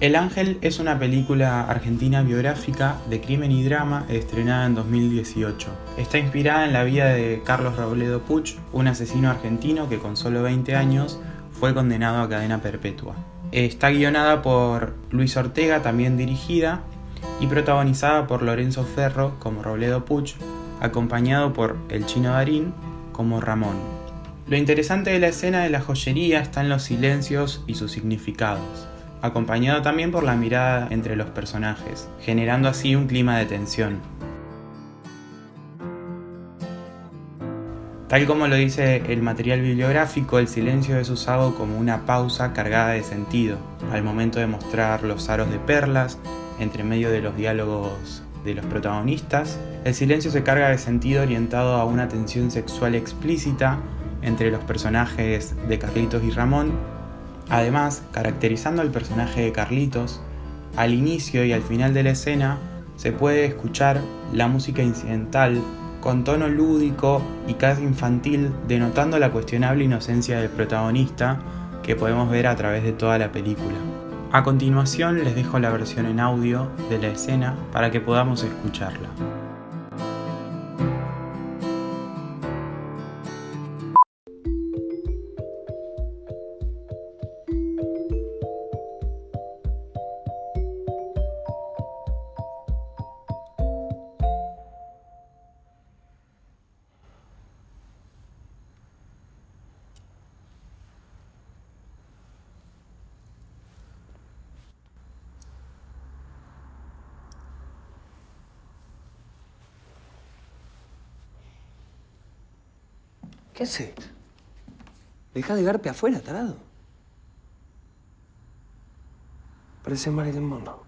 El Ángel es una película argentina biográfica de crimen y drama estrenada en 2018. Está inspirada en la vida de Carlos Robledo Puch, un asesino argentino que con solo 20 años fue condenado a cadena perpetua. Está guionada por Luis Ortega, también dirigida, y protagonizada por Lorenzo Ferro como Robledo Puch, acompañado por el chino Darín como Ramón. Lo interesante de la escena de la joyería está en los silencios y sus significados acompañado también por la mirada entre los personajes, generando así un clima de tensión. Tal como lo dice el material bibliográfico, el silencio es usado como una pausa cargada de sentido, al momento de mostrar los aros de perlas entre medio de los diálogos de los protagonistas. El silencio se carga de sentido orientado a una tensión sexual explícita entre los personajes de Carlitos y Ramón Además, caracterizando al personaje de Carlitos, al inicio y al final de la escena se puede escuchar la música incidental con tono lúdico y casi infantil, denotando la cuestionable inocencia del protagonista que podemos ver a través de toda la película. A continuación les dejo la versión en audio de la escena para que podamos escucharla. ¿Qué haces? Deja de garpe afuera, tarado. Parece Marilyn Monroe.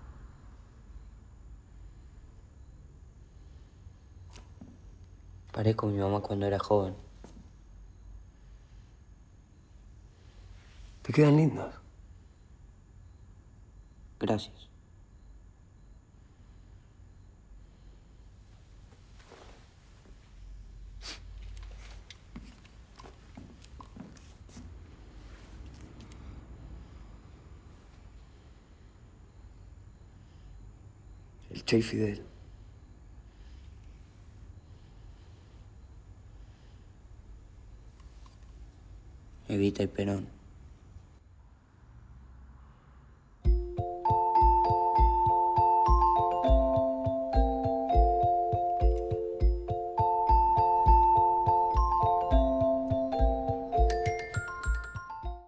Parezco mi mamá cuando era joven. Te quedan lindos. Gracias. El Che Fidel. Evita el Perón.